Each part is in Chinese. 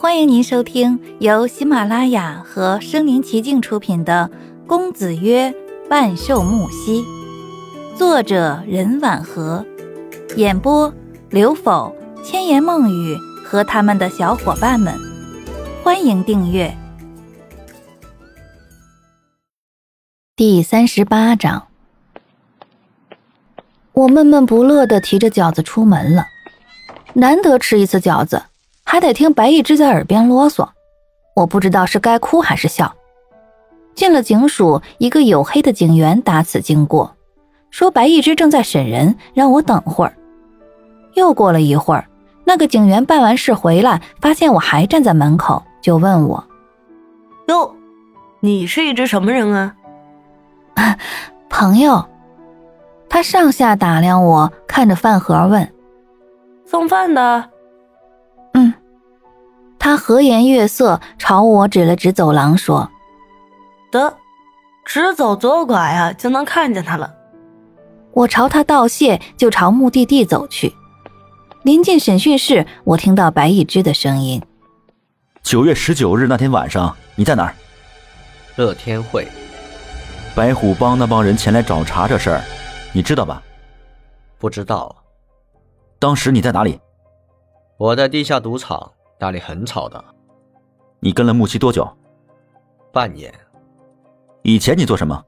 欢迎您收听由喜马拉雅和声临其境出品的《公子曰万寿木兮》，作者任婉和，演播刘否、千言梦语和他们的小伙伴们。欢迎订阅。第三十八章，我闷闷不乐的提着饺子出门了。难得吃一次饺子，还得听白一枝在耳边啰嗦，我不知道是该哭还是笑。进了警署，一个黝黑的警员打此经过，说白一枝正在审人，让我等会儿。又过了一会儿，那个警员办完事回来，发现我还站在门口，就问我：“哟，你是一只什么人啊？”“朋友。”他上下打量我，看着饭盒问。送饭的，嗯，他和颜悦色，朝我指了指走廊，说：“得，直走左拐啊，就能看见他了。”我朝他道谢，就朝目的地走去。临近审讯室，我听到白一枝的声音：“九月十九日那天晚上，你在哪儿？”乐天会，白虎帮那帮人前来找茬这事儿，你知道吧？不知道。当时你在哪里？我在地下赌场，那里很吵的。你跟了木西多久？半年。以前你做什么？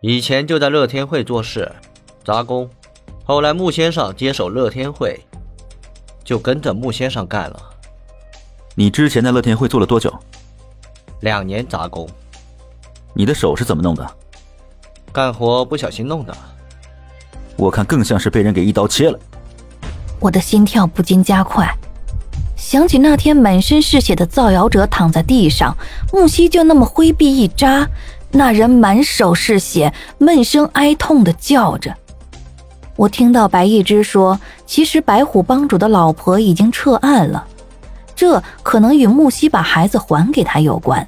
以前就在乐天会做事，杂工。后来木先生接手乐天会，就跟着木先生干了。你之前在乐天会做了多久？两年杂工。你的手是怎么弄的？干活不小心弄的。我看更像是被人给一刀切了。我的心跳不禁加快，想起那天满身是血的造谣者躺在地上，木西就那么挥臂一扎，那人满手是血，闷声哀痛的叫着。我听到白一枝说，其实白虎帮主的老婆已经撤案了，这可能与木西把孩子还给他有关。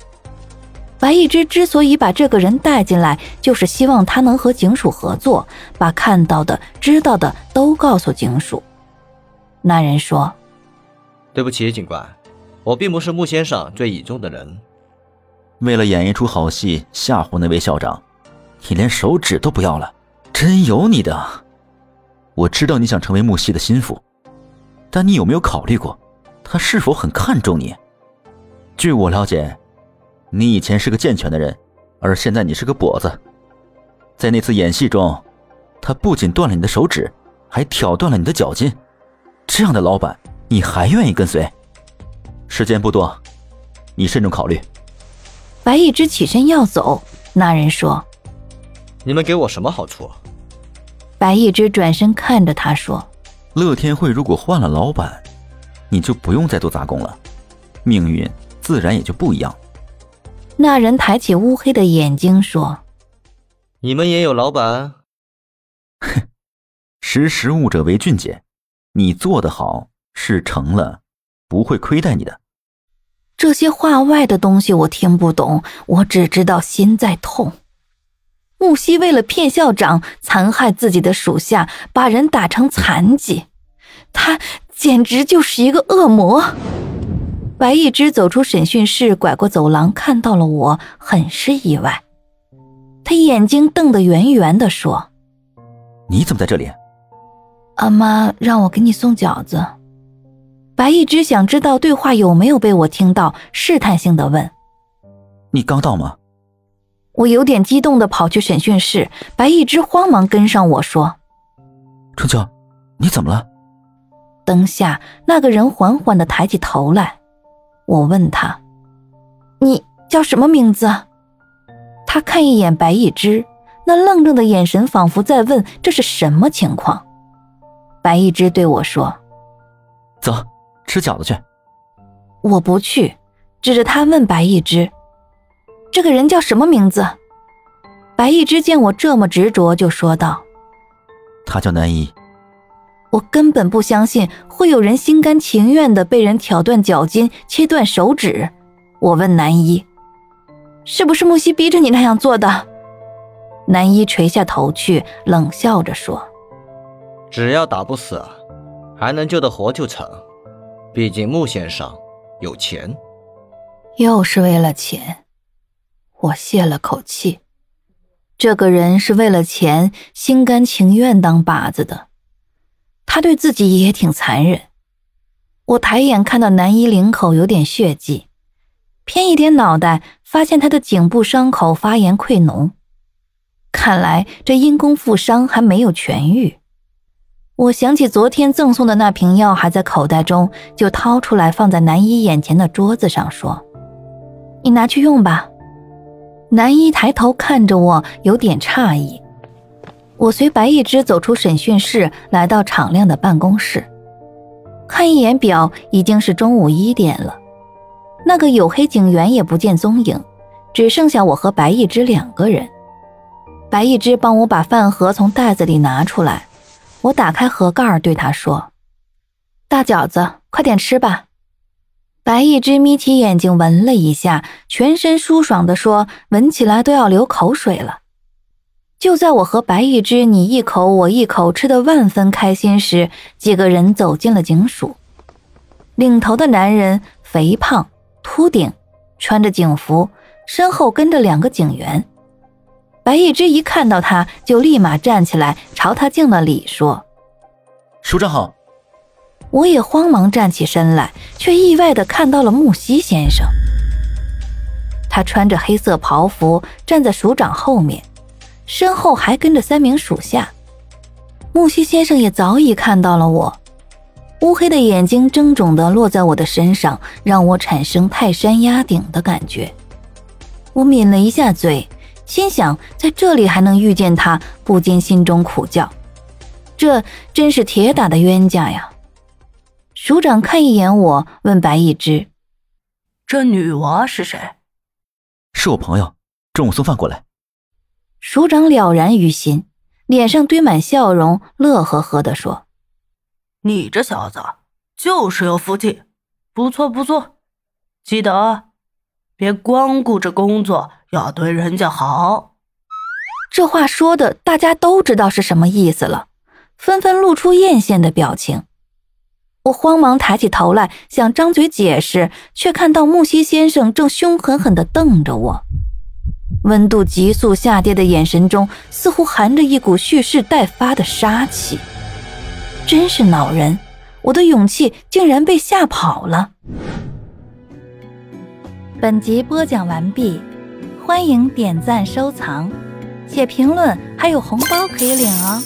白一枝之所以把这个人带进来，就是希望他能和警署合作，把看到的、知道的都告诉警署。那人说：“对不起，警官，我并不是穆先生最倚重的人。为了演一出好戏吓唬那位校长，你连手指都不要了，真有你的！我知道你想成为木西的心腹，但你有没有考虑过，他是否很看重你？据我了解，你以前是个健全的人，而现在你是个跛子。在那次演戏中，他不仅断了你的手指，还挑断了你的脚筋。”这样的老板，你还愿意跟随？时间不多，你慎重考虑。白一之起身要走，那人说：“你们给我什么好处？”白一之转身看着他说：“乐天会如果换了老板，你就不用再做杂工了，命运自然也就不一样。”那人抬起乌黑的眼睛说：“你们也有老板？”哼，识时务者为俊杰。你做得好，事成了，不会亏待你的。这些话外的东西我听不懂，我只知道心在痛。木西为了骗校长，残害自己的属下，把人打成残疾，他简直就是一个恶魔。白一枝走出审讯室，拐过走廊，看到了我，很是意外。他眼睛瞪得圆圆的，说：“你怎么在这里？”阿妈让我给你送饺子。白一直想知道对话有没有被我听到，试探性的问：“你刚到吗？”我有点激动的跑去审讯室，白一只慌忙跟上我说：“春秋，你怎么了？”灯下那个人缓缓的抬起头来，我问他：“你叫什么名字？”他看一眼白一只，那愣愣的眼神仿佛在问这是什么情况。白一只对我说：“走，吃饺子去。”我不去，指着他问白一枝：“这个人叫什么名字？”白一枝见我这么执着，就说道：“他叫南一。”我根本不相信会有人心甘情愿的被人挑断脚筋、切断手指。我问南一：“是不是木西逼着你那样做的？”南一垂下头去，冷笑着说。只要打不死，还能救得活就成。毕竟穆先生有钱。又是为了钱，我泄了口气。这个人是为了钱，心甘情愿当靶子的。他对自己也挺残忍。我抬眼看到男一领口有点血迹，偏一点脑袋，发现他的颈部伤口发炎溃脓，看来这因公负伤还没有痊愈。我想起昨天赠送的那瓶药还在口袋中，就掏出来放在南一眼前的桌子上，说：“你拿去用吧。”南一抬头看着我，有点诧异。我随白一只走出审讯室，来到敞亮的办公室，看一眼表，已经是中午一点了。那个黝黑警员也不见踪影，只剩下我和白一只两个人。白一只帮我把饭盒从袋子里拿出来。我打开盒盖，对他说：“大饺子，快点吃吧。”白一只眯起眼睛闻了一下，全身舒爽地说：“闻起来都要流口水了。”就在我和白一只你一口我一口吃的万分开心时，几个人走进了警署。领头的男人肥胖秃顶，穿着警服，身后跟着两个警员。白一之一看到他，就立马站起来，朝他敬了礼，说：“署长好。”我也慌忙站起身来，却意外的看到了木西先生。他穿着黑色袍服，站在署长后面，身后还跟着三名属下。木西先生也早已看到了我，乌黑的眼睛怔肿的落在我的身上，让我产生泰山压顶的感觉。我抿了一下嘴。心想，在这里还能遇见他，不禁心中苦叫：这真是铁打的冤家呀！署长看一眼我，问白一之：“这女娃是谁？”“是我朋友，中午送饭过来。”署长了然于心，脸上堆满笑容，乐呵呵地说：“你这小子就是有福气，不错不错，记得别光顾着工作。”要对人家好，这话说的大家都知道是什么意思了，纷纷露出艳羡的表情。我慌忙抬起头来，想张嘴解释，却看到木西先生正凶狠狠地瞪着我，温度急速下跌的眼神中，似乎含着一股蓄势待发的杀气。真是恼人！我的勇气竟然被吓跑了。本集播讲完毕。欢迎点赞、收藏，写评论，还有红包可以领哦！